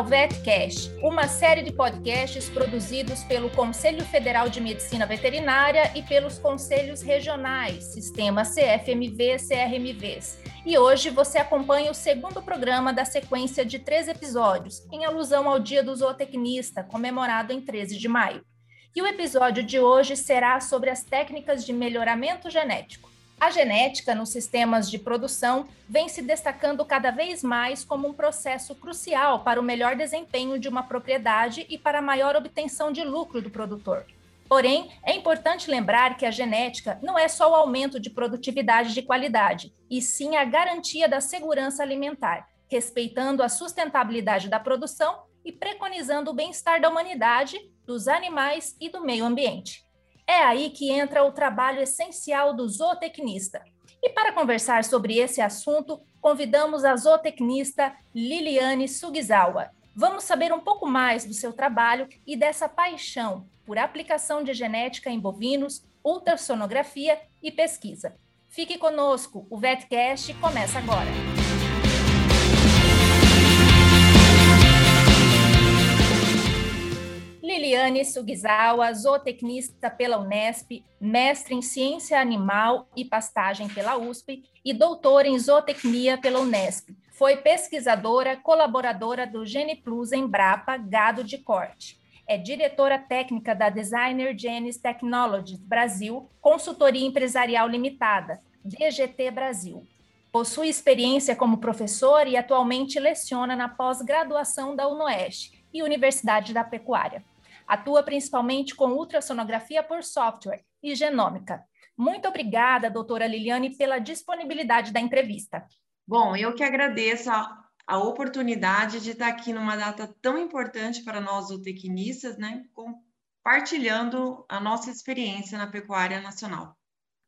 ao VetCast, uma série de podcasts produzidos pelo Conselho Federal de Medicina Veterinária e pelos conselhos regionais, Sistema CFMV CRMVs. E hoje você acompanha o segundo programa da sequência de três episódios, em alusão ao Dia do Zootecnista, comemorado em 13 de maio. E o episódio de hoje será sobre as técnicas de melhoramento genético. A genética nos sistemas de produção vem se destacando cada vez mais como um processo crucial para o melhor desempenho de uma propriedade e para a maior obtenção de lucro do produtor. Porém, é importante lembrar que a genética não é só o aumento de produtividade de qualidade, e sim a garantia da segurança alimentar, respeitando a sustentabilidade da produção e preconizando o bem-estar da humanidade, dos animais e do meio ambiente. É aí que entra o trabalho essencial do zootecnista. E para conversar sobre esse assunto, convidamos a zootecnista Liliane Sugizawa. Vamos saber um pouco mais do seu trabalho e dessa paixão por aplicação de genética em bovinos, ultrassonografia e pesquisa. Fique conosco, o VetCast começa agora. Liliane Sugizawa, zootecnista pela Unesp, mestre em ciência animal e pastagem pela USP e doutora em zootecnia pela Unesp. Foi pesquisadora, colaboradora do GenePlus Embrapa Gado de Corte. É diretora técnica da Designer Genes Technologies Brasil, Consultoria Empresarial Limitada, DGT Brasil. Possui experiência como professor e atualmente leciona na pós-graduação da UNOEST e Universidade da Pecuária. Atua principalmente com ultrassonografia por software e genômica. Muito obrigada, doutora Liliane, pela disponibilidade da entrevista. Bom, eu que agradeço a, a oportunidade de estar aqui numa data tão importante para nós zootecnistas, né, compartilhando a nossa experiência na pecuária nacional.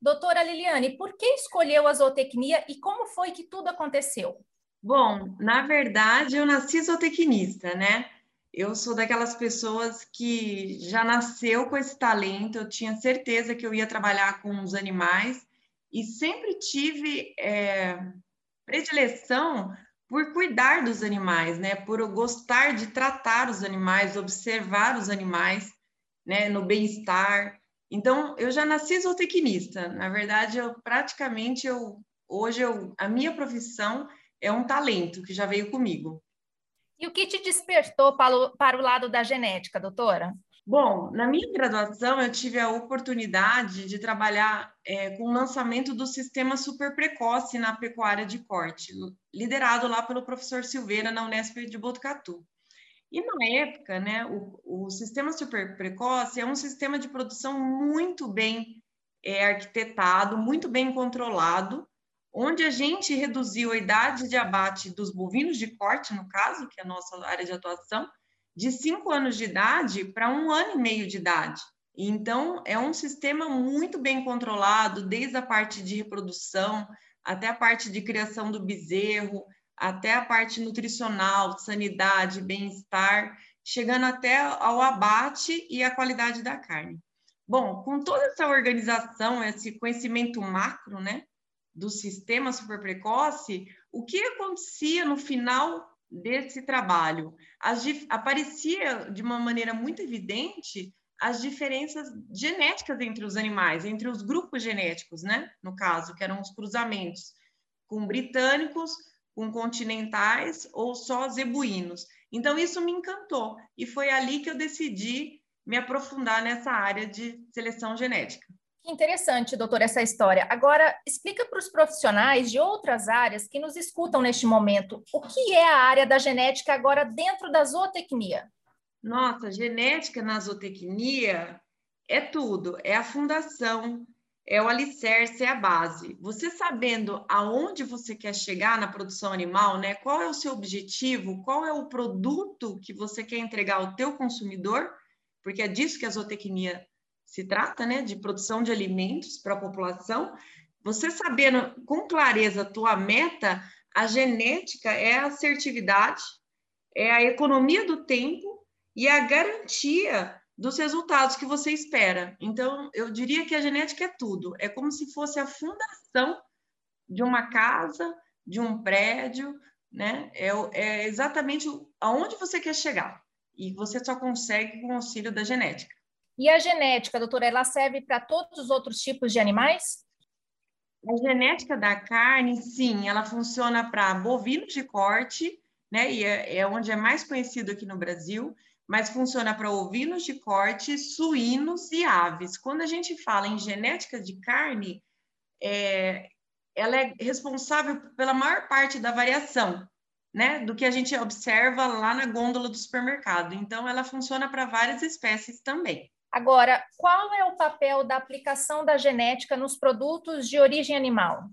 Doutora Liliane, por que escolheu a zootecnia e como foi que tudo aconteceu? Bom, na verdade, eu nasci zootecnista, né? Eu sou daquelas pessoas que já nasceu com esse talento, eu tinha certeza que eu ia trabalhar com os animais e sempre tive é, predileção por cuidar dos animais, né? Por gostar de tratar os animais, observar os animais, né? No bem-estar. Então, eu já nasci zootecnista. Na verdade, eu praticamente eu hoje eu, a minha profissão é um talento que já veio comigo. E o que te despertou para o, para o lado da genética, doutora? Bom, na minha graduação eu tive a oportunidade de trabalhar é, com o lançamento do sistema super precoce na pecuária de corte, liderado lá pelo professor Silveira na Unesp de Botucatu. E na época, né, o, o sistema super precoce é um sistema de produção muito bem é, arquitetado, muito bem controlado, onde a gente reduziu a idade de abate dos bovinos de corte, no caso, que é a nossa área de atuação, de cinco anos de idade para um ano e meio de idade. Então, é um sistema muito bem controlado, desde a parte de reprodução até a parte de criação do bezerro, até a parte nutricional, sanidade, bem-estar, chegando até ao abate e a qualidade da carne. Bom, com toda essa organização, esse conhecimento macro, né, do sistema super precoce, o que acontecia no final desse trabalho? As, aparecia de uma maneira muito evidente as diferenças genéticas entre os animais, entre os grupos genéticos, né? No caso, que eram os cruzamentos com britânicos, com continentais ou só zebuínos. Então, isso me encantou e foi ali que eu decidi me aprofundar nessa área de seleção genética. Que interessante, doutor, essa história. Agora, explica para os profissionais de outras áreas que nos escutam neste momento o que é a área da genética agora dentro da zootecnia. Nossa, genética na zootecnia é tudo, é a fundação, é o alicerce, é a base. Você sabendo aonde você quer chegar na produção animal, né? Qual é o seu objetivo? Qual é o produto que você quer entregar ao teu consumidor? Porque é disso que a zootecnia se trata, né, de produção de alimentos para a população, você sabendo com clareza a tua meta, a genética é a assertividade, é a economia do tempo e a garantia dos resultados que você espera. Então, eu diria que a genética é tudo. É como se fosse a fundação de uma casa, de um prédio, né? É, é exatamente aonde você quer chegar. E você só consegue com o auxílio da genética. E a genética, doutora, ela serve para todos os outros tipos de animais? A genética da carne, sim, ela funciona para bovinos de corte, né? E é, é, onde é mais conhecido aqui no Brasil, mas funciona para ovinos de corte, suínos e aves. Quando a gente fala em genética de carne, é, ela é responsável pela maior parte da variação, né, do que a gente observa lá na gôndola do supermercado. Então, ela funciona para várias espécies também. Agora, qual é o papel da aplicação da genética nos produtos de origem animal?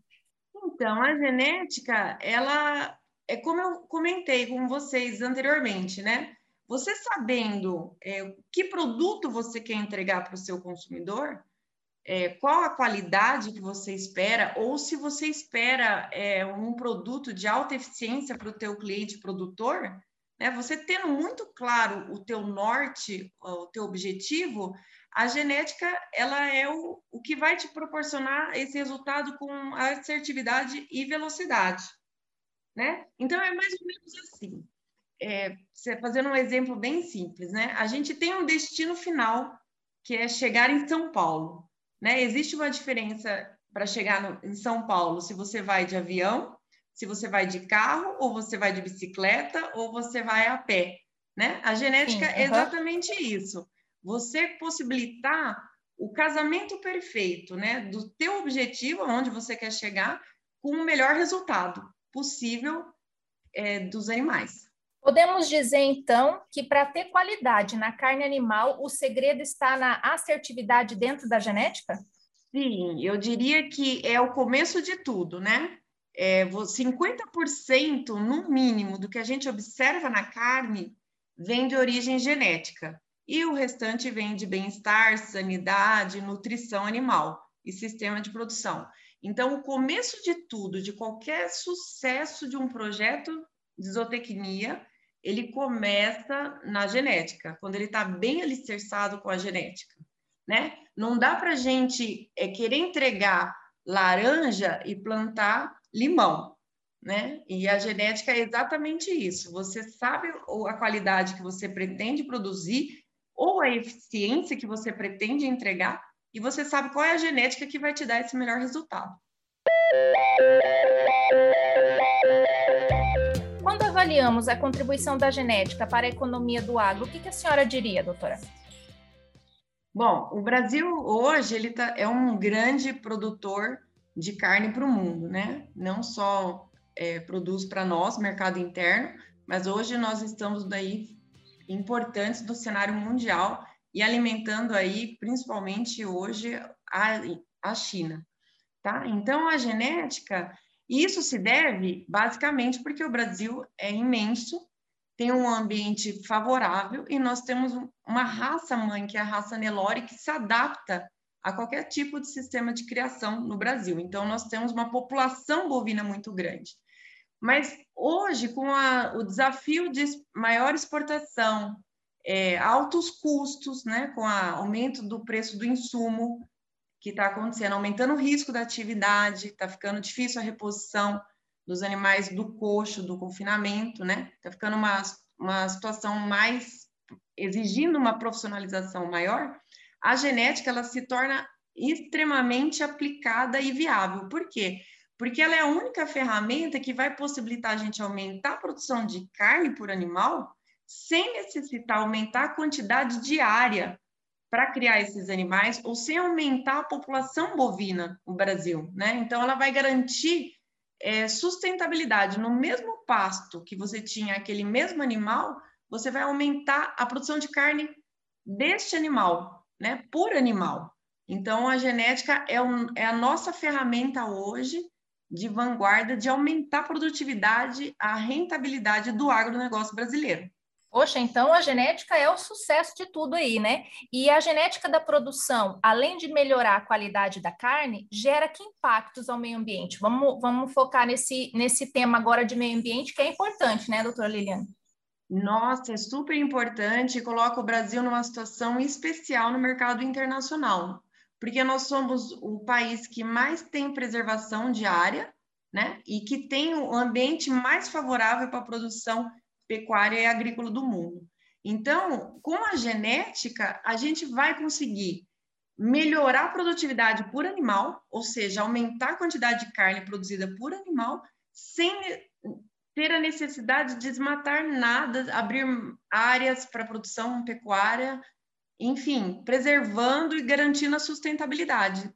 Então, a genética, ela é como eu comentei com vocês anteriormente, né? Você sabendo é, que produto você quer entregar para o seu consumidor, é, qual a qualidade que você espera, ou se você espera é, um produto de alta eficiência para o teu cliente produtor, né? Você tendo muito claro o teu norte, o teu objetivo, a genética ela é o, o que vai te proporcionar esse resultado com assertividade e velocidade, né? Então é mais ou menos assim. É, fazendo um exemplo bem simples, né? A gente tem um destino final que é chegar em São Paulo. Né? Existe uma diferença para chegar no, em São Paulo se você vai de avião, se você vai de carro, ou você vai de bicicleta, ou você vai a pé. Né? A genética Sim, é exatamente isso. Você possibilitar o casamento perfeito né, do teu objetivo, onde você quer chegar, com o melhor resultado possível é, dos animais. Podemos dizer, então, que para ter qualidade na carne animal, o segredo está na assertividade dentro da genética? Sim, eu diria que é o começo de tudo, né? É, 50% no mínimo do que a gente observa na carne vem de origem genética e o restante vem de bem-estar, sanidade, nutrição animal e sistema de produção. Então, o começo de tudo, de qualquer sucesso de um projeto de zootecnia, ele começa na genética, quando ele está bem alicerçado com a genética, né? Não dá para a gente é, querer entregar laranja e plantar limão, né? E a genética é exatamente isso. Você sabe a qualidade que você pretende produzir ou a eficiência que você pretende entregar e você sabe qual é a genética que vai te dar esse melhor resultado avaliamos a contribuição da genética para a economia do agro, o que, que a senhora diria, doutora? Bom, o Brasil hoje ele tá, é um grande produtor de carne para o mundo, né? Não só é, produz para nós, mercado interno, mas hoje nós estamos daí importantes do cenário mundial e alimentando aí, principalmente hoje, a, a China, tá? Então, a genética, isso se deve basicamente porque o Brasil é imenso, tem um ambiente favorável e nós temos uma raça mãe, que é a raça Nelore, que se adapta a qualquer tipo de sistema de criação no Brasil. Então, nós temos uma população bovina muito grande. Mas hoje, com a, o desafio de maior exportação, é, altos custos, né, com o aumento do preço do insumo, que está acontecendo, aumentando o risco da atividade, está ficando difícil a reposição dos animais do coxo, do confinamento, né? Está ficando uma, uma situação mais exigindo uma profissionalização maior. A genética ela se torna extremamente aplicada e viável. Por quê? Porque ela é a única ferramenta que vai possibilitar a gente aumentar a produção de carne por animal sem necessitar aumentar a quantidade diária para criar esses animais ou sem aumentar a população bovina no Brasil, né? Então, ela vai garantir é, sustentabilidade. No mesmo pasto que você tinha aquele mesmo animal, você vai aumentar a produção de carne deste animal, né? Por animal. Então, a genética é, um, é a nossa ferramenta hoje de vanguarda de aumentar a produtividade, a rentabilidade do agronegócio brasileiro. Poxa, então a genética é o sucesso de tudo aí, né? E a genética da produção, além de melhorar a qualidade da carne, gera que impactos ao meio ambiente? Vamos, vamos focar nesse, nesse tema agora de meio ambiente, que é importante, né, doutora Liliane? Nossa, é super importante e coloca o Brasil numa situação especial no mercado internacional, porque nós somos o país que mais tem preservação de área né? E que tem o ambiente mais favorável para a produção pecuária e agrícola do mundo. Então, com a genética, a gente vai conseguir melhorar a produtividade por animal, ou seja, aumentar a quantidade de carne produzida por animal, sem ter a necessidade de desmatar nada, abrir áreas para produção pecuária, enfim, preservando e garantindo a sustentabilidade.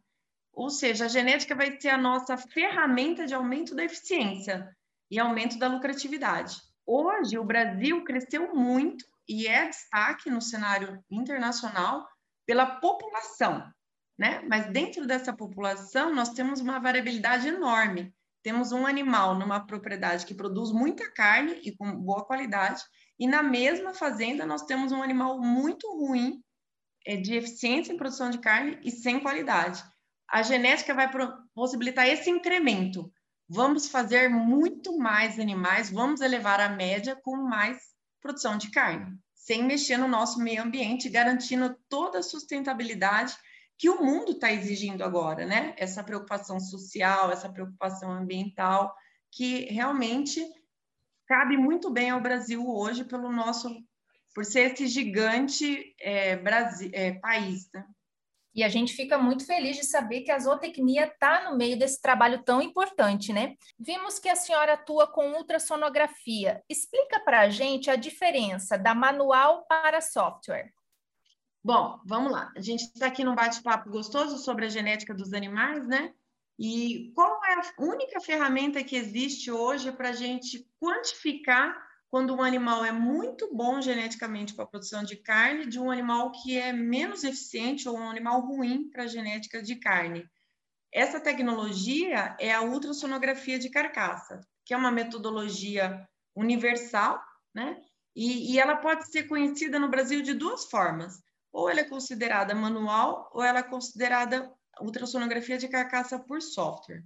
Ou seja, a genética vai ser a nossa ferramenta de aumento da eficiência e aumento da lucratividade. Hoje, o Brasil cresceu muito e é destaque no cenário internacional pela população, né? Mas dentro dessa população, nós temos uma variabilidade enorme temos um animal numa propriedade que produz muita carne e com boa qualidade, e na mesma fazenda nós temos um animal muito ruim é, de eficiência em produção de carne e sem qualidade. A genética vai possibilitar esse incremento. Vamos fazer muito mais animais, vamos elevar a média com mais produção de carne, sem mexer no nosso meio ambiente, garantindo toda a sustentabilidade que o mundo está exigindo agora, né? Essa preocupação social, essa preocupação ambiental, que realmente cabe muito bem ao Brasil hoje pelo nosso, por ser esse gigante é, Brasil, é, país, né? E a gente fica muito feliz de saber que a zootecnia está no meio desse trabalho tão importante, né? Vimos que a senhora atua com ultrassonografia. Explica para a gente a diferença da manual para software. Bom, vamos lá. A gente está aqui num bate-papo gostoso sobre a genética dos animais, né? E qual é a única ferramenta que existe hoje para a gente quantificar quando um animal é muito bom geneticamente para a produção de carne de um animal que é menos eficiente ou um animal ruim para a genética de carne? Essa tecnologia é a ultrassonografia de carcaça, que é uma metodologia universal, né? E, e ela pode ser conhecida no Brasil de duas formas ou ela é considerada manual ou ela é considerada ultrassonografia de carcaça por software.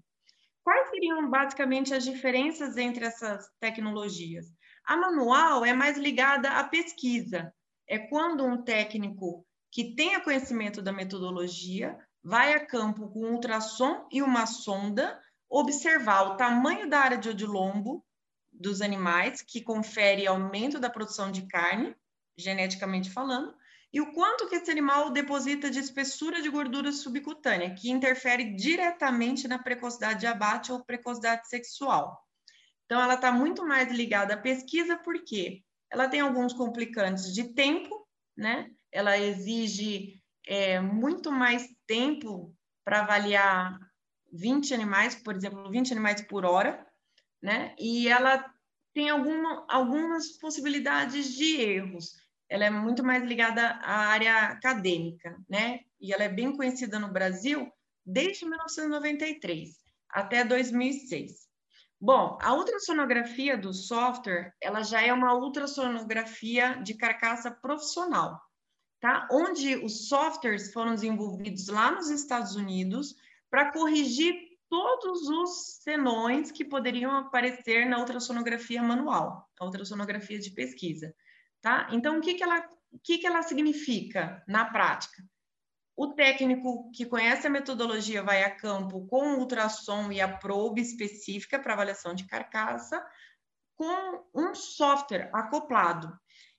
Quais seriam basicamente as diferenças entre essas tecnologias? A manual é mais ligada à pesquisa. É quando um técnico que tenha conhecimento da metodologia vai a campo com um ultrassom e uma sonda observar o tamanho da área de odilombo dos animais, que confere aumento da produção de carne, geneticamente falando, e o quanto que esse animal deposita de espessura de gordura subcutânea, que interfere diretamente na precocidade de abate ou precocidade sexual. Então, ela está muito mais ligada à pesquisa, porque ela tem alguns complicantes de tempo, né? Ela exige é, muito mais tempo para avaliar 20 animais, por exemplo, 20 animais por hora, né? E ela tem alguma, algumas possibilidades de erros ela é muito mais ligada à área acadêmica, né? E ela é bem conhecida no Brasil desde 1993 até 2006. Bom, a ultrassonografia do software, ela já é uma ultrassonografia de carcaça profissional, tá? Onde os softwares foram desenvolvidos lá nos Estados Unidos para corrigir todos os senões que poderiam aparecer na ultrassonografia manual, a ultrassonografia de pesquisa. Tá? Então, o que, que, ela, o que, que ela significa na prática? O técnico que conhece a metodologia vai a campo com ultrassom e a probe específica para avaliação de carcaça, com um software acoplado.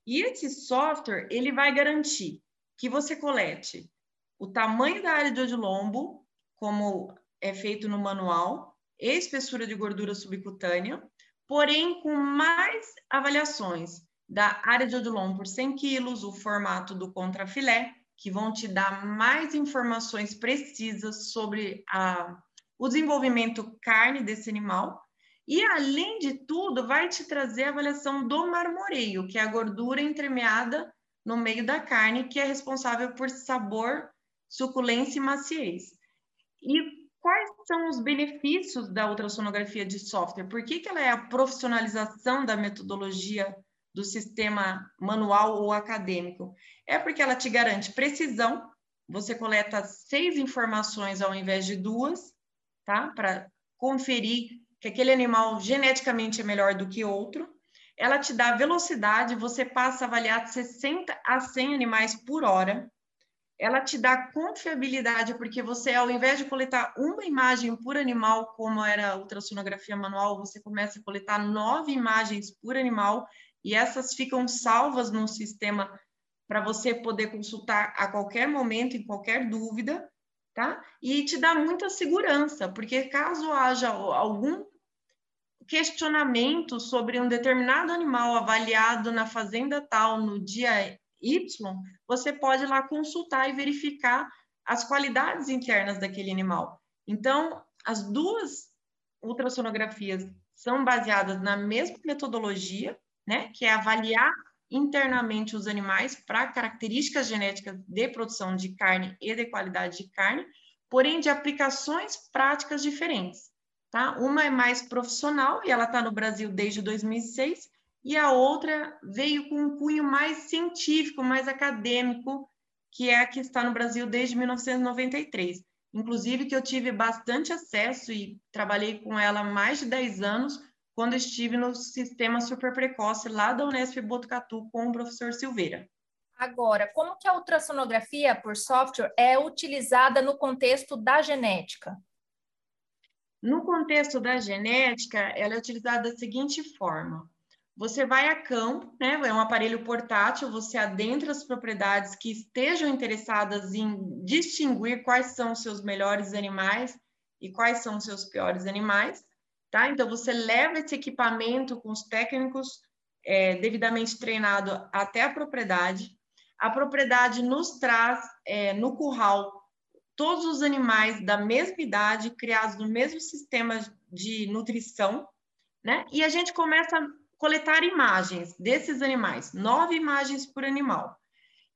E esse software ele vai garantir que você colete o tamanho da área de odilombo, como é feito no manual, espessura de gordura subcutânea, porém com mais avaliações da área de odilon por 100 quilos, o formato do contrafilé, que vão te dar mais informações precisas sobre a, o desenvolvimento carne desse animal. E, além de tudo, vai te trazer a avaliação do marmoreio, que é a gordura entremeada no meio da carne, que é responsável por sabor, suculência e maciez. E quais são os benefícios da ultrassonografia de software? Por que, que ela é a profissionalização da metodologia do sistema manual ou acadêmico? É porque ela te garante precisão, você coleta seis informações ao invés de duas, tá? Para conferir que aquele animal geneticamente é melhor do que outro. Ela te dá velocidade, você passa a avaliar 60 a 100 animais por hora. ela te dá confiabilidade, porque você, ao invés de coletar uma imagem por animal, como era a ultrassonografia manual, você começa a coletar nove imagens por animal, e essas ficam salvas no sistema para você poder consultar a qualquer momento, em qualquer dúvida, tá? E te dá muita segurança, porque caso haja algum questionamento sobre um determinado animal avaliado na fazenda tal no dia Y, você pode lá consultar e verificar as qualidades internas daquele animal. Então, as duas ultrassonografias são baseadas na mesma metodologia, né, que é avaliar internamente os animais para características genéticas de produção de carne e de qualidade de carne, porém de aplicações práticas diferentes. Tá? Uma é mais profissional e ela está no Brasil desde 2006 e a outra veio com um cunho mais científico, mais acadêmico, que é a que está no Brasil desde 1993. Inclusive que eu tive bastante acesso e trabalhei com ela mais de 10 anos, quando estive no sistema super precoce lá da Unesp Botucatu com o professor Silveira. Agora, como que a ultrassonografia por software é utilizada no contexto da genética? No contexto da genética, ela é utilizada da seguinte forma: você vai a campo, né? É um aparelho portátil, você adentra as propriedades que estejam interessadas em distinguir quais são os seus melhores animais e quais são os seus piores animais, tá? Então você leva esse equipamento com os técnicos é, devidamente treinado até a propriedade. A propriedade nos traz é, no curral todos os animais da mesma idade, criados no mesmo sistema de nutrição, né? E a gente começa a coletar imagens desses animais, nove imagens por animal.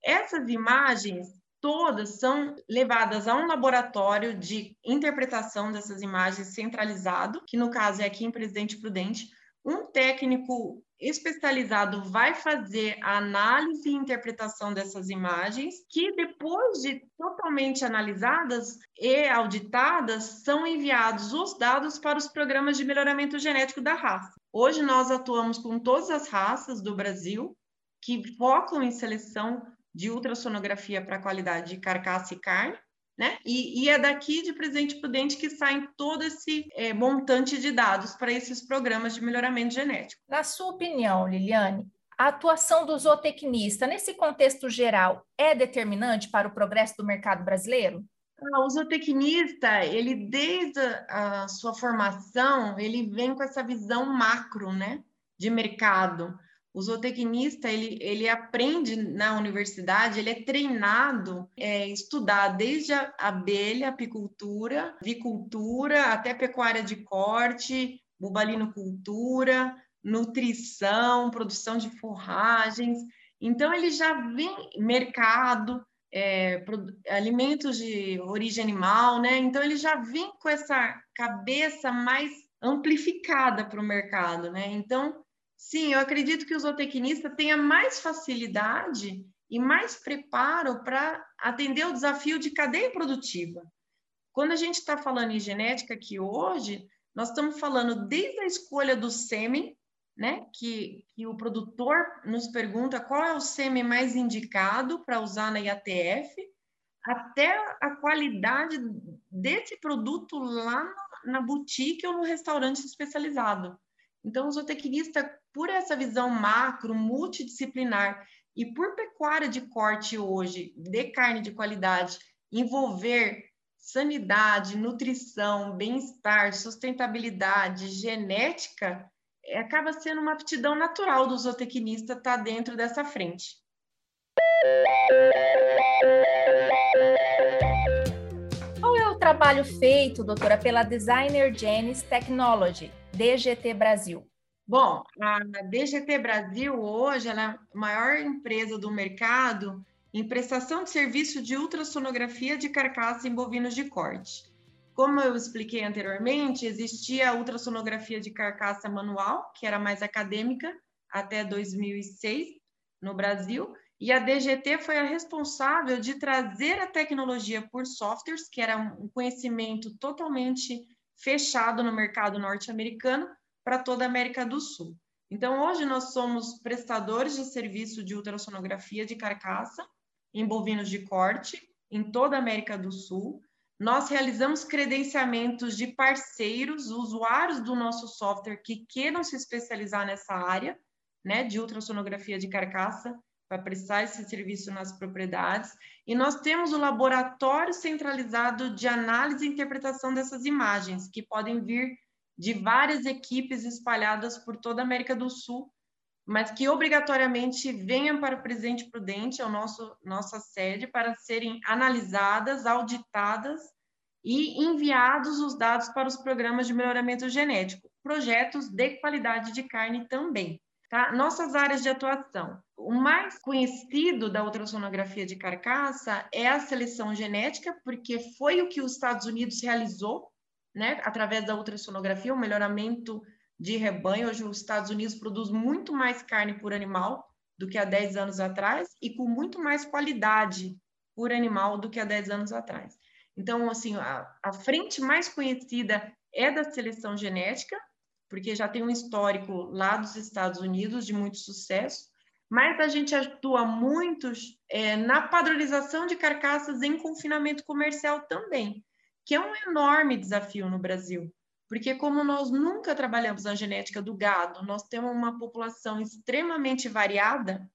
Essas imagens todas são levadas a um laboratório de interpretação dessas imagens centralizado, que no caso é aqui em Presidente Prudente. Um técnico especializado vai fazer a análise e interpretação dessas imagens, que depois de totalmente analisadas e auditadas, são enviados os dados para os programas de melhoramento genético da raça. Hoje nós atuamos com todas as raças do Brasil que focam em seleção de ultrassonografia para qualidade de carcaça e carne, né? E, e, é daqui de Presidente Prudente que sai todo esse é, montante de dados para esses programas de melhoramento genético. Na sua opinião, Liliane, a atuação do zootecnista nesse contexto geral é determinante para o progresso do mercado brasileiro? Ah, o zootecnista, ele desde a, a sua formação, ele vem com essa visão macro, né, de mercado o zootecnista, ele, ele aprende na universidade, ele é treinado é, estudar desde a abelha, apicultura, vicultura, até pecuária de corte, bubalinocultura, nutrição, produção de forragens. Então, ele já vem mercado, é, alimentos de origem animal, né? Então, ele já vem com essa cabeça mais amplificada para o mercado, né? Então, Sim, eu acredito que o zootecnista tenha mais facilidade e mais preparo para atender o desafio de cadeia produtiva. Quando a gente está falando em genética aqui hoje, nós estamos falando desde a escolha do sêmen, né, que, que o produtor nos pergunta qual é o sêmen mais indicado para usar na IATF, até a qualidade desse produto lá na boutique ou no restaurante especializado. Então, o zootecnista por essa visão macro, multidisciplinar e por pecuária de corte hoje, de carne de qualidade, envolver sanidade, nutrição, bem-estar, sustentabilidade, genética, é, acaba sendo uma aptidão natural do zootecnista estar tá dentro dessa frente. Qual é o trabalho feito, doutora, pela Designer Genes Technology, DGT Brasil? Bom, a DGT Brasil hoje é a maior empresa do mercado em prestação de serviço de ultrassonografia de carcaça em bovinos de corte. Como eu expliquei anteriormente, existia a ultrassonografia de carcaça manual, que era mais acadêmica, até 2006 no Brasil, e a DGT foi a responsável de trazer a tecnologia por softwares, que era um conhecimento totalmente fechado no mercado norte-americano, para toda a América do Sul. Então, hoje nós somos prestadores de serviço de ultrassonografia de carcaça em bovinos de corte, em toda a América do Sul. Nós realizamos credenciamentos de parceiros, usuários do nosso software que queiram se especializar nessa área, né, de ultrassonografia de carcaça, para prestar esse serviço nas propriedades. E nós temos o laboratório centralizado de análise e interpretação dessas imagens, que podem vir de várias equipes espalhadas por toda a América do Sul, mas que obrigatoriamente venham para o Presidente Prudente, é o nosso nossa sede, para serem analisadas, auditadas e enviados os dados para os programas de melhoramento genético, projetos de qualidade de carne também. Tá? Nossas áreas de atuação. O mais conhecido da ultrassonografia de carcaça é a seleção genética, porque foi o que os Estados Unidos realizou, né, através da ultrassonografia, o melhoramento de rebanho. Hoje, os Estados Unidos produz muito mais carne por animal do que há 10 anos atrás e com muito mais qualidade por animal do que há 10 anos atrás. Então, assim, a, a frente mais conhecida é da seleção genética, porque já tem um histórico lá dos Estados Unidos de muito sucesso, mas a gente atua muito é, na padronização de carcaças em confinamento comercial também, que é um enorme desafio no Brasil, porque como nós nunca trabalhamos na genética do gado, nós temos uma população extremamente variada,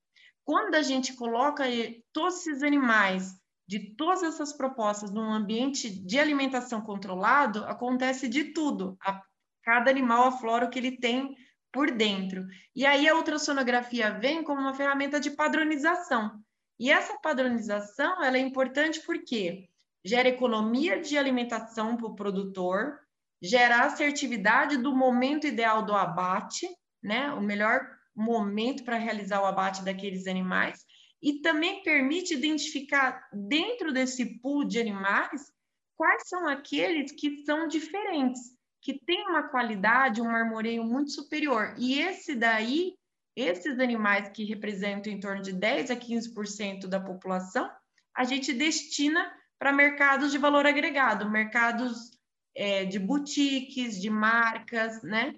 quando a gente coloca todos esses animais de todas essas propostas num ambiente de alimentação controlado, acontece de tudo. A cada animal aflora o que ele tem por dentro. E aí a ultrassonografia vem como uma ferramenta de padronização. E essa padronização ela é importante porque gera economia de alimentação para o produtor, gera assertividade do momento ideal do abate, né? O melhor momento para realizar o abate daqueles animais e também permite identificar dentro desse pool de animais quais são aqueles que são diferentes que tem uma qualidade, um marmoreio muito superior. E esse daí, esses animais que representam em torno de 10 a 15% da população, a gente destina para mercados de valor agregado, mercados é, de boutiques, de marcas, né?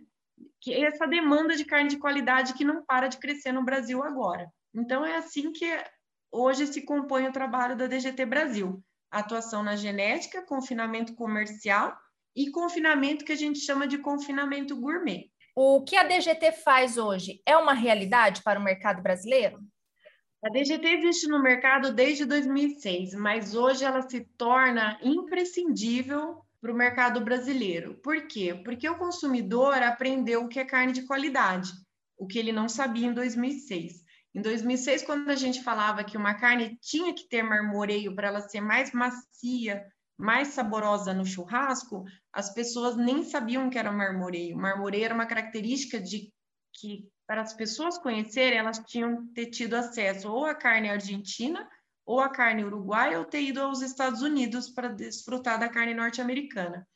Que é essa demanda de carne de qualidade que não para de crescer no Brasil agora. Então, é assim que hoje se compõe o trabalho da DGT Brasil. Atuação na genética, confinamento comercial e confinamento que a gente chama de confinamento gourmet. O que a DGT faz hoje é uma realidade para o mercado brasileiro? A DGT existe no mercado desde 2006, mas hoje ela se torna imprescindível para o mercado brasileiro. Por quê? Porque o consumidor aprendeu o que é carne de qualidade, o que ele não sabia em 2006. Em 2006, quando a gente falava que uma carne tinha que ter marmoreio para ela ser mais macia, mais saborosa no churrasco, as pessoas nem sabiam que era marmoreio. Marmoreio era uma característica de que, para as pessoas conhecerem, elas tinham ter tido acesso ou à carne argentina, ou à carne uruguaia, ou ter ido aos Estados Unidos para desfrutar da carne norte-americana.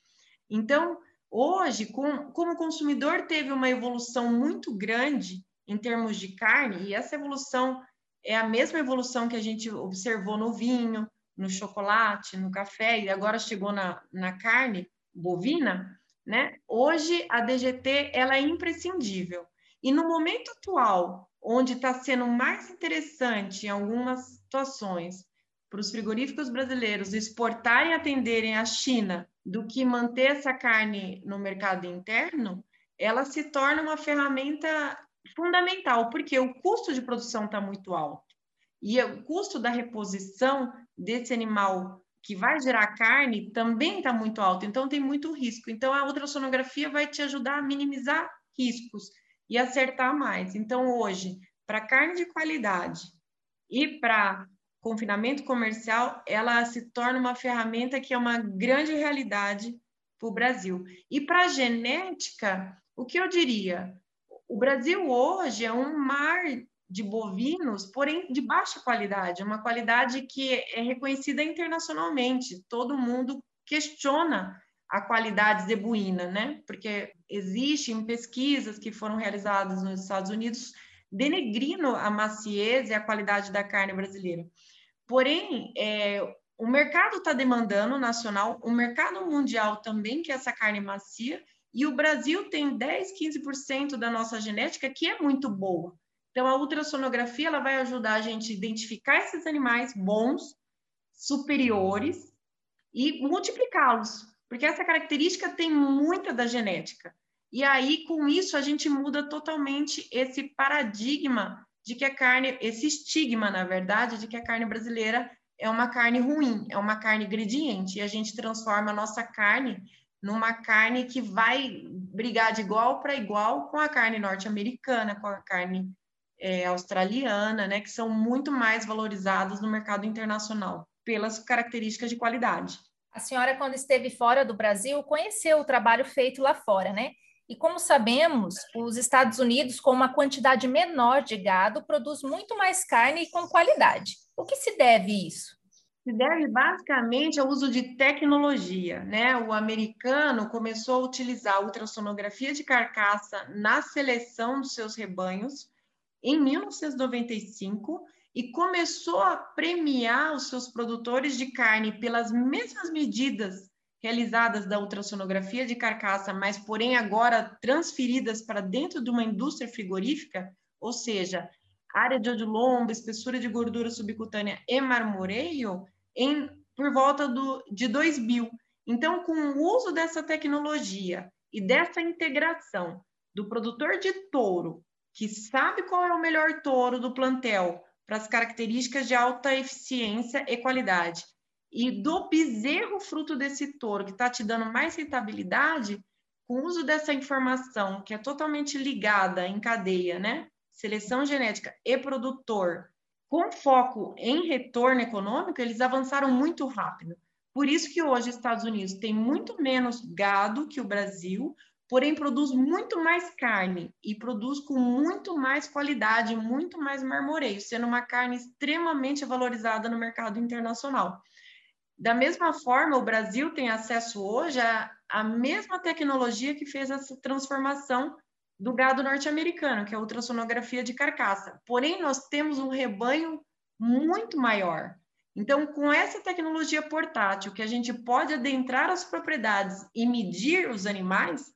Então, hoje, com, como o consumidor teve uma evolução muito grande em termos de carne, e essa evolução é a mesma evolução que a gente observou no vinho, no chocolate, no café e agora chegou na, na carne bovina, né? Hoje a DGT ela é imprescindível. E no momento atual, onde está sendo mais interessante em algumas situações para os frigoríficos brasileiros exportarem e atenderem a China do que manter essa carne no mercado interno, ela se torna uma ferramenta fundamental, porque o custo de produção está muito alto. E o custo da reposição desse animal que vai gerar carne também está muito alto, então tem muito risco. Então a ultrassonografia vai te ajudar a minimizar riscos e acertar mais. Então hoje, para carne de qualidade e para confinamento comercial, ela se torna uma ferramenta que é uma grande realidade para o Brasil. E para a genética, o que eu diria? O Brasil hoje é um mar de bovinos, porém de baixa qualidade, uma qualidade que é reconhecida internacionalmente. Todo mundo questiona a qualidade zebuína, né? Porque existem pesquisas que foram realizadas nos Estados Unidos denegrindo a maciez e a qualidade da carne brasileira. Porém, é, o mercado está demandando nacional, o mercado mundial também quer essa carne macia, e o Brasil tem 10, 15% da nossa genética que é muito boa. Então, a ultrassonografia ela vai ajudar a gente a identificar esses animais bons superiores e multiplicá-los, porque essa característica tem muita da genética. E aí, com isso, a gente muda totalmente esse paradigma de que a carne, esse estigma, na verdade, de que a carne brasileira é uma carne ruim, é uma carne ingrediente, e a gente transforma a nossa carne numa carne que vai brigar de igual para igual com a carne norte-americana, com a carne é, australiana, né, que são muito mais valorizadas no mercado internacional pelas características de qualidade. A senhora, quando esteve fora do Brasil, conheceu o trabalho feito lá fora, né? E como sabemos, os Estados Unidos, com uma quantidade menor de gado, produz muito mais carne e com qualidade. O que se deve isso? Se deve basicamente ao uso de tecnologia, né? O americano começou a utilizar a ultrassonografia de carcaça na seleção dos seus rebanhos em 1995 e começou a premiar os seus produtores de carne pelas mesmas medidas realizadas da ultrassonografia de carcaça, mas porém agora transferidas para dentro de uma indústria frigorífica, ou seja, área de odilombo, espessura de gordura subcutânea e marmoreio, em, por volta do, de 2000. Então, com o uso dessa tecnologia e dessa integração do produtor de touro, que sabe qual é o melhor touro do plantel para as características de alta eficiência e qualidade, e do bezerro fruto desse touro que está te dando mais rentabilidade, com o uso dessa informação que é totalmente ligada em cadeia, né? Seleção genética e produtor, com foco em retorno econômico, eles avançaram muito rápido. Por isso que hoje os Estados Unidos tem muito menos gado que o Brasil, porém produz muito mais carne e produz com muito mais qualidade, muito mais marmoreio, sendo uma carne extremamente valorizada no mercado internacional. Da mesma forma, o Brasil tem acesso hoje à, à mesma tecnologia que fez essa transformação do gado norte-americano, que é a ultrassonografia de carcaça. Porém, nós temos um rebanho muito maior. Então, com essa tecnologia portátil, que a gente pode adentrar as propriedades e medir os animais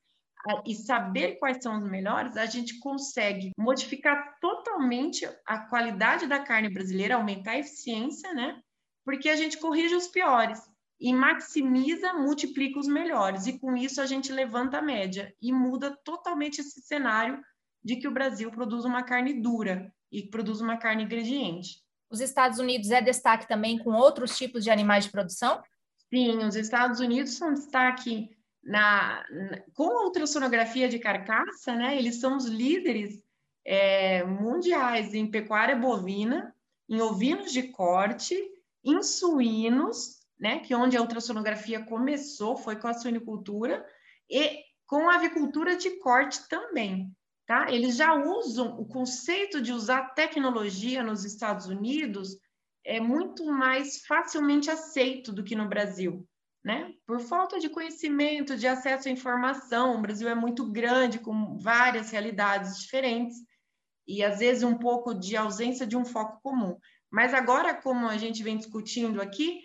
e saber quais são os melhores, a gente consegue modificar totalmente a qualidade da carne brasileira, aumentar a eficiência, né? porque a gente corrige os piores e maximiza, multiplica os melhores. E com isso a gente levanta a média e muda totalmente esse cenário de que o Brasil produz uma carne dura e produz uma carne ingrediente. Os Estados Unidos é destaque também com outros tipos de animais de produção? Sim, os Estados Unidos são destaque na, na com a ultrassonografia de carcaça, né? Eles são os líderes é, mundiais em pecuária bovina, em ovinos de corte em suínos, né, que onde a ultrassonografia começou, foi com a suinicultura, e com a avicultura de corte também. Tá? Eles já usam o conceito de usar tecnologia nos Estados Unidos é muito mais facilmente aceito do que no Brasil, né? Por falta de conhecimento, de acesso à informação, o Brasil é muito grande, com várias realidades diferentes, e às vezes um pouco de ausência de um foco comum. Mas agora, como a gente vem discutindo aqui,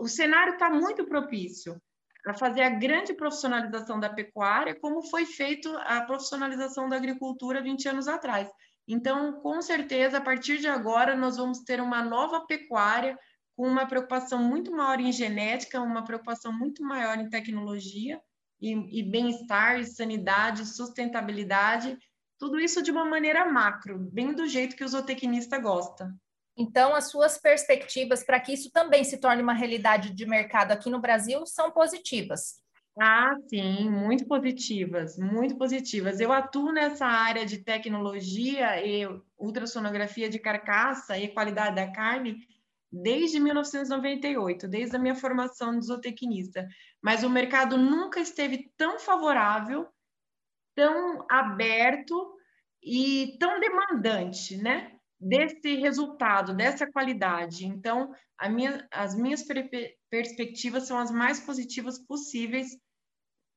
o cenário está muito propício a fazer a grande profissionalização da pecuária, como foi feito a profissionalização da agricultura 20 anos atrás. Então, com certeza, a partir de agora, nós vamos ter uma nova pecuária com uma preocupação muito maior em genética, uma preocupação muito maior em tecnologia e, e bem-estar, sanidade, sustentabilidade, tudo isso de uma maneira macro, bem do jeito que o zootecnista gosta. Então, as suas perspectivas para que isso também se torne uma realidade de mercado aqui no Brasil são positivas. Ah, sim, muito positivas, muito positivas. Eu atuo nessa área de tecnologia e ultrassonografia de carcaça e qualidade da carne desde 1998, desde a minha formação de zootecnista. Mas o mercado nunca esteve tão favorável, tão aberto e tão demandante, né? desse resultado, dessa qualidade. Então, minha, as minhas perspectivas são as mais positivas possíveis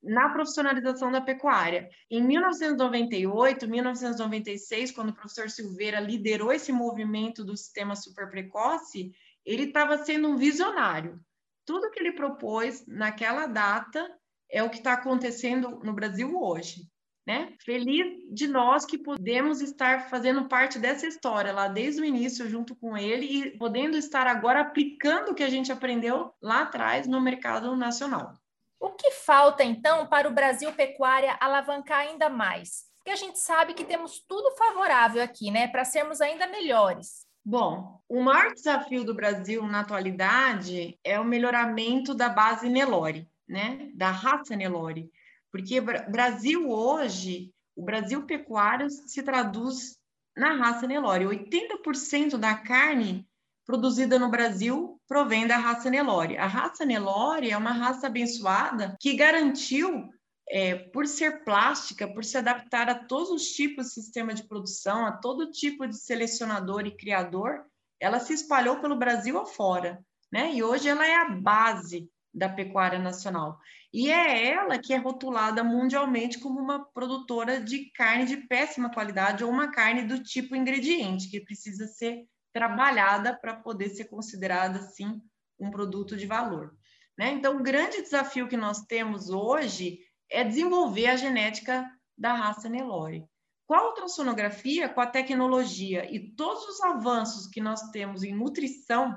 na profissionalização da pecuária. Em 1998, 1996, quando o professor Silveira liderou esse movimento do sistema super precoce, ele estava sendo um visionário. Tudo que ele propôs naquela data é o que está acontecendo no Brasil hoje. Né? Feliz de nós que podemos estar fazendo parte dessa história lá desde o início, junto com ele, e podendo estar agora aplicando o que a gente aprendeu lá atrás no mercado nacional. O que falta, então, para o Brasil Pecuária alavancar ainda mais? Porque a gente sabe que temos tudo favorável aqui, né, para sermos ainda melhores. Bom, o maior desafio do Brasil na atualidade é o melhoramento da base Nelore, né? Da raça Nelore. Porque Brasil hoje, o Brasil pecuário se traduz na raça Nelore. 80% da carne produzida no Brasil provém da raça Nelore. A raça Nelore é uma raça abençoada que garantiu é, por ser plástica, por se adaptar a todos os tipos de sistema de produção, a todo tipo de selecionador e criador, ela se espalhou pelo Brasil afora, né? E hoje ela é a base da pecuária nacional. E é ela que é rotulada mundialmente como uma produtora de carne de péssima qualidade ou uma carne do tipo ingrediente, que precisa ser trabalhada para poder ser considerada, assim, um produto de valor. Né? Então, o grande desafio que nós temos hoje é desenvolver a genética da raça Nelore. Com a ultrassonografia, com a tecnologia e todos os avanços que nós temos em nutrição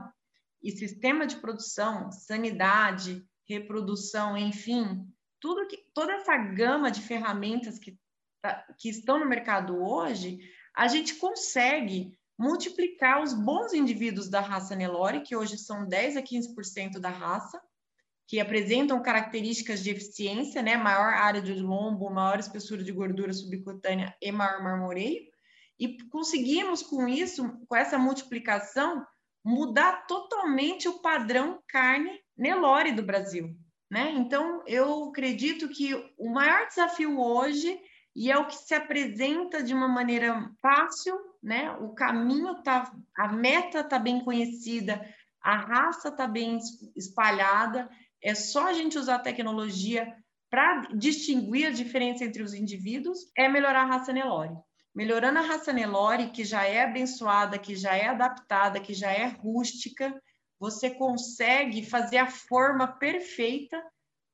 e sistema de produção, sanidade, reprodução, enfim, tudo que, toda essa gama de ferramentas que, tá, que estão no mercado hoje, a gente consegue multiplicar os bons indivíduos da raça Nelore, que hoje são 10 a 15% da raça, que apresentam características de eficiência, né? Maior área de lombo, maior espessura de gordura subcutânea e maior marmoreio. E conseguimos com isso, com essa multiplicação, mudar totalmente o padrão carne Nelore do Brasil, né? Então, eu acredito que o maior desafio hoje e é o que se apresenta de uma maneira fácil, né? O caminho tá, a meta está bem conhecida, a raça está bem espalhada é só a gente usar a tecnologia para distinguir a diferença entre os indivíduos, é melhorar a raça Nelore. Melhorando a raça Nelore, que já é abençoada, que já é adaptada, que já é rústica, você consegue fazer a forma perfeita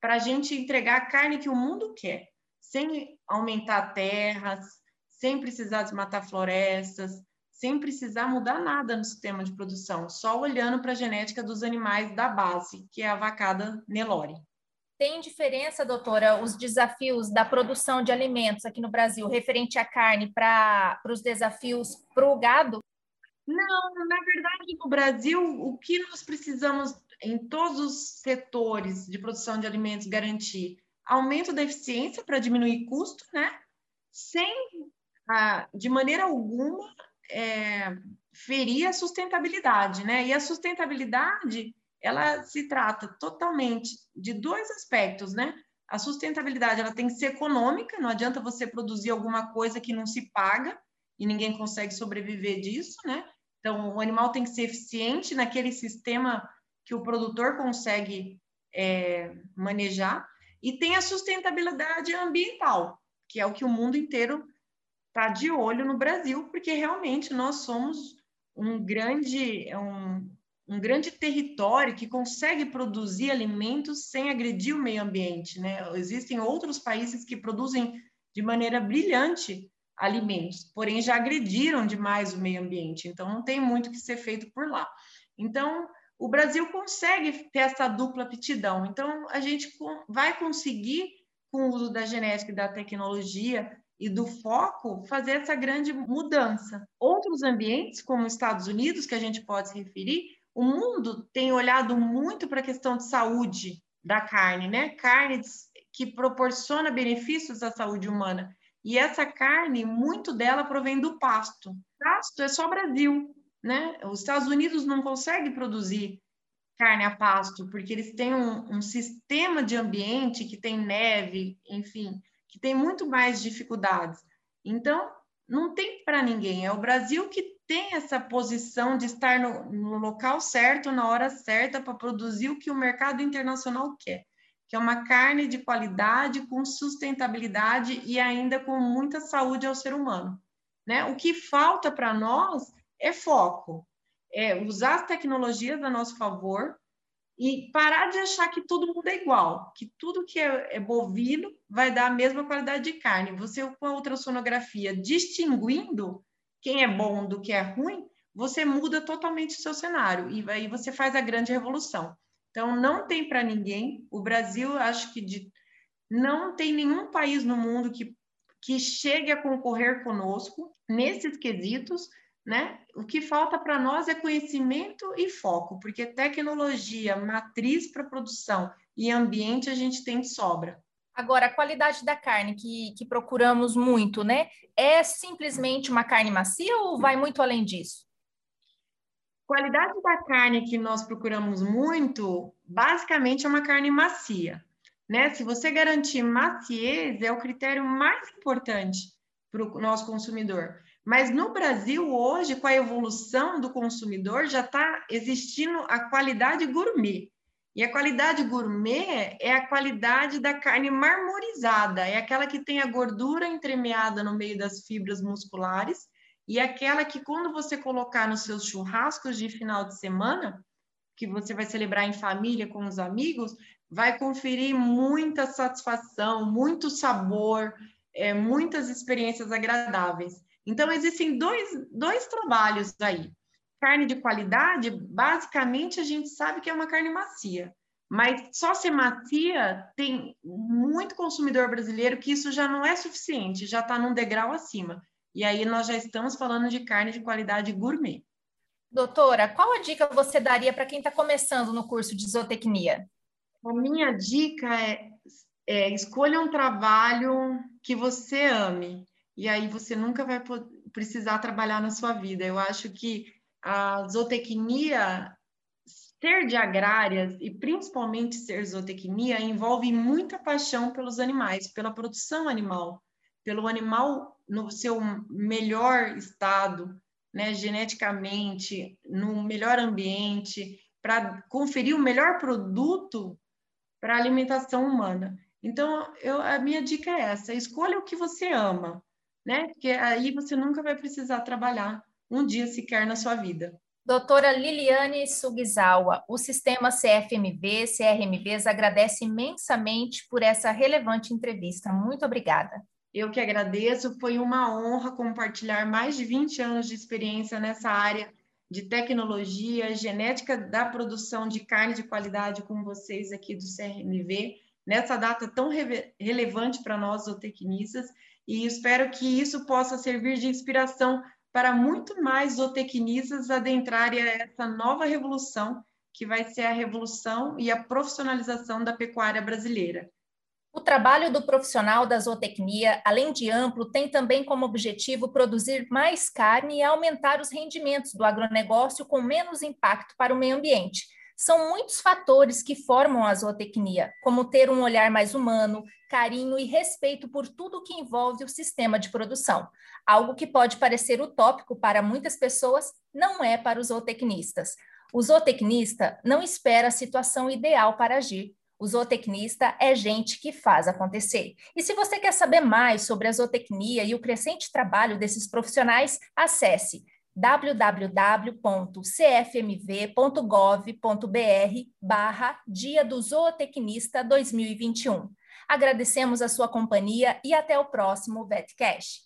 para a gente entregar a carne que o mundo quer, sem aumentar terras, sem precisar desmatar florestas, sem precisar mudar nada no sistema de produção, só olhando para a genética dos animais da base, que é a vacada Nelore. Tem diferença, doutora, os desafios da produção de alimentos aqui no Brasil, referente à carne, para os desafios para o gado? Não, na verdade, no Brasil, o que nós precisamos em todos os setores de produção de alimentos garantir? Aumento da eficiência para diminuir custo, né? Sem, de maneira alguma, é, ferir a sustentabilidade, né? E a sustentabilidade, ela se trata totalmente de dois aspectos, né? A sustentabilidade, ela tem que ser econômica, não adianta você produzir alguma coisa que não se paga e ninguém consegue sobreviver disso, né? Então, o animal tem que ser eficiente naquele sistema que o produtor consegue é, manejar. E tem a sustentabilidade ambiental, que é o que o mundo inteiro está de olho no Brasil, porque realmente nós somos um grande, um, um grande território que consegue produzir alimentos sem agredir o meio ambiente. Né? Existem outros países que produzem de maneira brilhante alimentos, porém já agrediram demais o meio ambiente, então não tem muito que ser feito por lá. Então, o Brasil consegue ter essa dupla aptidão. Então, a gente vai conseguir, com o uso da genética e da tecnologia, e do foco fazer essa grande mudança. Outros ambientes, como os Estados Unidos, que a gente pode se referir, o mundo tem olhado muito para a questão de saúde da carne, né? Carne que proporciona benefícios à saúde humana. E essa carne, muito dela provém do pasto. Pasto é só Brasil, né? Os Estados Unidos não conseguem produzir carne a pasto, porque eles têm um, um sistema de ambiente que tem neve, enfim, que tem muito mais dificuldades. Então, não tem para ninguém. É o Brasil que tem essa posição de estar no, no local certo, na hora certa, para produzir o que o mercado internacional quer, que é uma carne de qualidade, com sustentabilidade e ainda com muita saúde ao ser humano. Né? O que falta para nós é foco, é usar as tecnologias a nosso favor e parar de achar que todo mundo é igual, que tudo que é, é bovino vai dar a mesma qualidade de carne. Você, com a ultrassonografia, distinguindo quem é bom do que é ruim, você muda totalmente o seu cenário e aí você faz a grande revolução. Então, não tem para ninguém. O Brasil, acho que de, não tem nenhum país no mundo que, que chegue a concorrer conosco nesses quesitos. Né? O que falta para nós é conhecimento e foco, porque tecnologia, matriz para produção e ambiente a gente tem de sobra. Agora, a qualidade da carne que, que procuramos muito, né? É simplesmente uma carne macia ou vai muito além disso? Qualidade da carne que nós procuramos muito, basicamente é uma carne macia, né? Se você garantir maciez, é o critério mais importante para o nosso consumidor. Mas no Brasil, hoje, com a evolução do consumidor, já está existindo a qualidade gourmet. E a qualidade gourmet é a qualidade da carne marmorizada, é aquela que tem a gordura entremeada no meio das fibras musculares e aquela que, quando você colocar nos seus churrascos de final de semana, que você vai celebrar em família com os amigos, vai conferir muita satisfação, muito sabor, é, muitas experiências agradáveis. Então, existem dois, dois trabalhos aí. Carne de qualidade, basicamente, a gente sabe que é uma carne macia. Mas só ser macia, tem muito consumidor brasileiro que isso já não é suficiente, já está num degrau acima. E aí nós já estamos falando de carne de qualidade gourmet. Doutora, qual a dica você daria para quem está começando no curso de zootecnia? A minha dica é, é escolha um trabalho que você ame. E aí você nunca vai precisar trabalhar na sua vida. Eu acho que a zootecnia, ser de agrárias e principalmente ser zootecnia, envolve muita paixão pelos animais, pela produção animal, pelo animal no seu melhor estado, né, geneticamente, no melhor ambiente, para conferir o melhor produto para a alimentação humana. Então, eu, a minha dica é essa: escolha o que você ama, né? Porque aí você nunca vai precisar trabalhar um dia sequer na sua vida. Doutora Liliane Sugizawa, o sistema CFMV, CRMVs agradece imensamente por essa relevante entrevista. Muito obrigada. Eu que agradeço, foi uma honra compartilhar mais de 20 anos de experiência nessa área de tecnologia, genética da produção de carne de qualidade com vocês aqui do CRMV, nessa data tão re relevante para nós, zootecnistas, e espero que isso possa servir de inspiração para muito mais zootecnistas adentrarem a essa nova revolução, que vai ser a revolução e a profissionalização da pecuária brasileira. O trabalho do profissional da zootecnia, além de amplo, tem também como objetivo produzir mais carne e aumentar os rendimentos do agronegócio com menos impacto para o meio ambiente. São muitos fatores que formam a zootecnia, como ter um olhar mais humano, carinho e respeito por tudo que envolve o sistema de produção. Algo que pode parecer utópico para muitas pessoas, não é para os zootecnistas. O zootecnista não espera a situação ideal para agir, o zootecnista é gente que faz acontecer. E se você quer saber mais sobre a zootecnia e o crescente trabalho desses profissionais, acesse www.cfmv.gov.br barra Dia do Zootecnista 2021. Agradecemos a sua companhia e até o próximo VetCast.